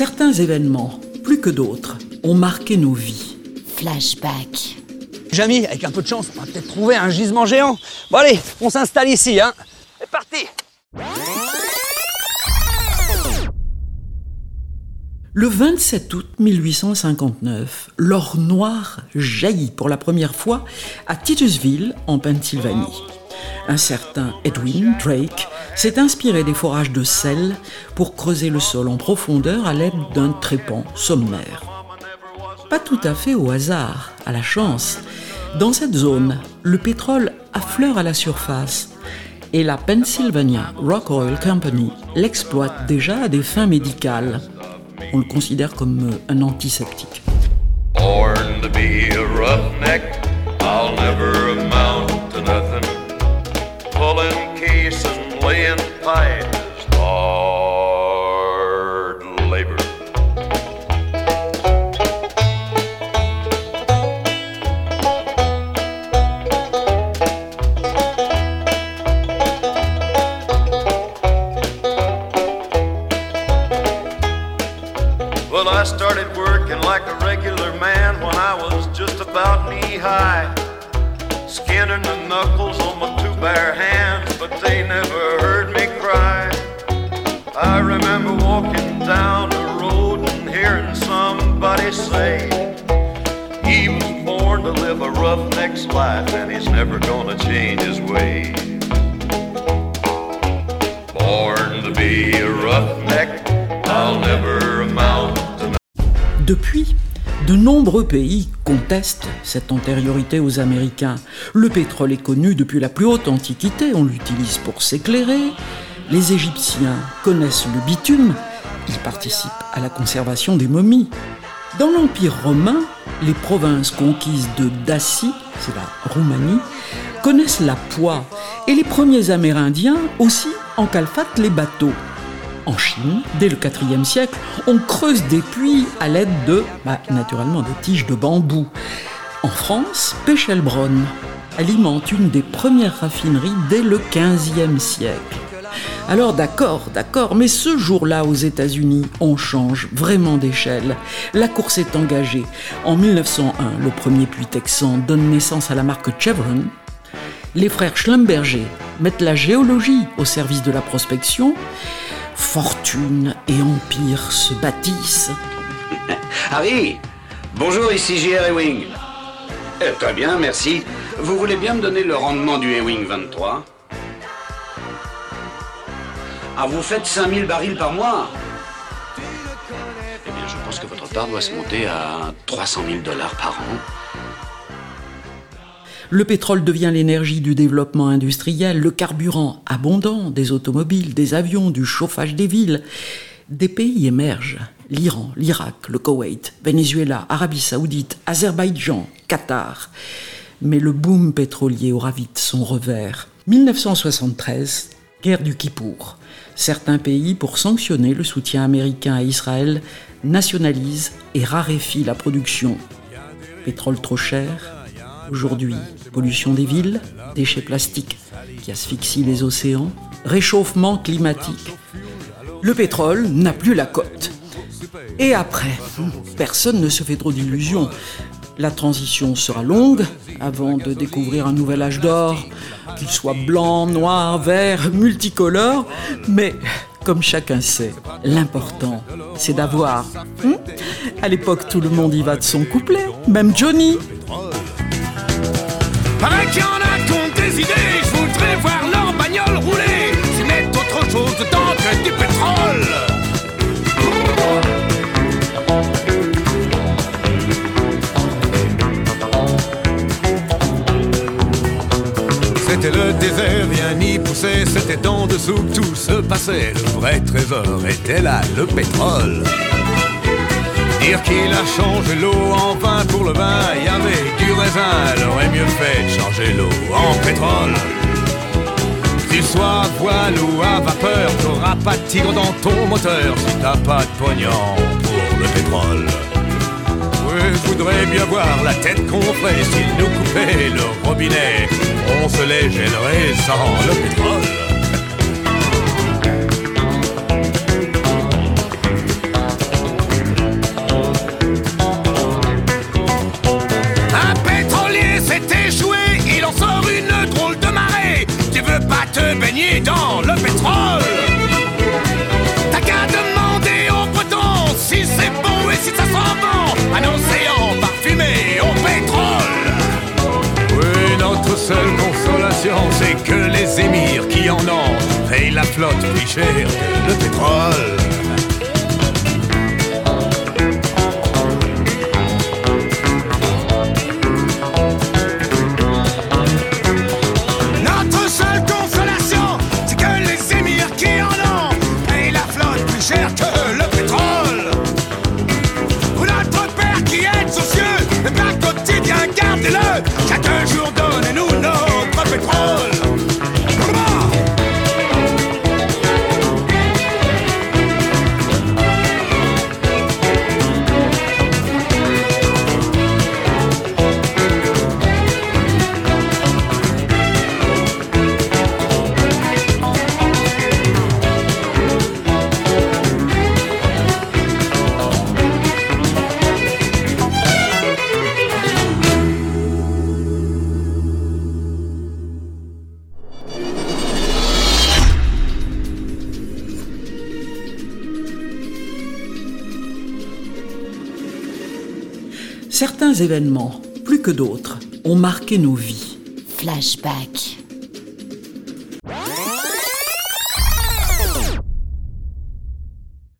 Certains événements, plus que d'autres, ont marqué nos vies. Flashback. Jamy, avec un peu de chance, on va peut-être trouver un gisement géant. Bon allez, on s'installe ici, hein. C'est parti Le 27 août 1859, l'or noir jaillit pour la première fois à Titusville, en Pennsylvanie. Un certain Edwin Drake s'est inspiré des forages de sel pour creuser le sol en profondeur à l'aide d'un trépan sommaire. Pas tout à fait au hasard, à la chance. Dans cette zone, le pétrole affleure à la surface et la Pennsylvania Rock Oil Company l'exploite déjà à des fins médicales on le considère comme euh, un antiseptique. Laying pipe is hard labor. Well, I started working like a regular man when I was just about knee high. Skinning the knuckles on my two bare hands, walking down the road and hearing somebody say, He was born to live a roughneck's life and he's never gonna change his ways. Born to be a roughneck, I'll never amount Depuis, de nombreux pays contestent cette antériorité aux Américains. Le pétrole est connu depuis la plus haute antiquité, on l'utilise pour s'éclairer. Les Égyptiens connaissent le bitume, ils participent à la conservation des momies. Dans l'Empire romain, les provinces conquises de Dacie, c'est la Roumanie, connaissent la poix et les premiers Amérindiens aussi encalfatent les bateaux. En Chine, dès le IVe siècle, on creuse des puits à l'aide de, bah, naturellement, des tiges de bambou. En France, Pechelbronn alimente une des premières raffineries dès le XVe siècle. Alors d'accord, d'accord, mais ce jour-là aux États-Unis, on change vraiment d'échelle. La course est engagée. En 1901, le premier puits texan donne naissance à la marque Chevron. Les frères Schlumberger mettent la géologie au service de la prospection fortune et empire se bâtissent. Harry Bonjour, ici J.R. Ewing. Eh, très bien, merci. Vous voulez bien me donner le rendement du Ewing 23 Ah, vous faites 5000 barils par mois Eh bien, je pense que votre part doit se monter à 300 000 dollars par an. Le pétrole devient l'énergie du développement industriel, le carburant abondant des automobiles, des avions, du chauffage des villes. Des pays émergent. L'Iran, l'Irak, le Koweït, Venezuela, Arabie saoudite, Azerbaïdjan, Qatar. Mais le boom pétrolier aura vite son revers. 1973, guerre du Kippour. Certains pays, pour sanctionner le soutien américain à Israël, nationalisent et raréfient la production. Pétrole trop cher, Aujourd'hui, pollution des villes, déchets plastiques qui asphyxient les océans, réchauffement climatique. Le pétrole n'a plus la cote. Et après, personne ne se fait trop d'illusions. La transition sera longue avant de découvrir un nouvel âge d'or, qu'il soit blanc, noir, vert, multicolore, mais comme chacun sait, l'important, c'est d'avoir. Hmm? À l'époque, tout le monde y va de son couplet, même Johnny. C'était le désert, rien n'y poussait, c'était en dessous que tout se passait. Le vrai trésor était là, le pétrole. Dire qu'il a changé l'eau en vin pour le vin, y avait du raisin, elle aurait mieux fait de changer l'eau en pétrole. Tu sois voile ou à vapeur, t'auras pas de tigre dans ton moteur si t'as pas de pognon pour le pétrole. Voudrais bien voir la tête qu'on ferait s'ils nous coupaient le robinet. On se les gênerait sans le pétrole. c'est que les émirs qui en ont payent la flotte plus chère, le pétrole. oh. Certains événements, plus que d'autres, ont marqué nos vies. Flashback.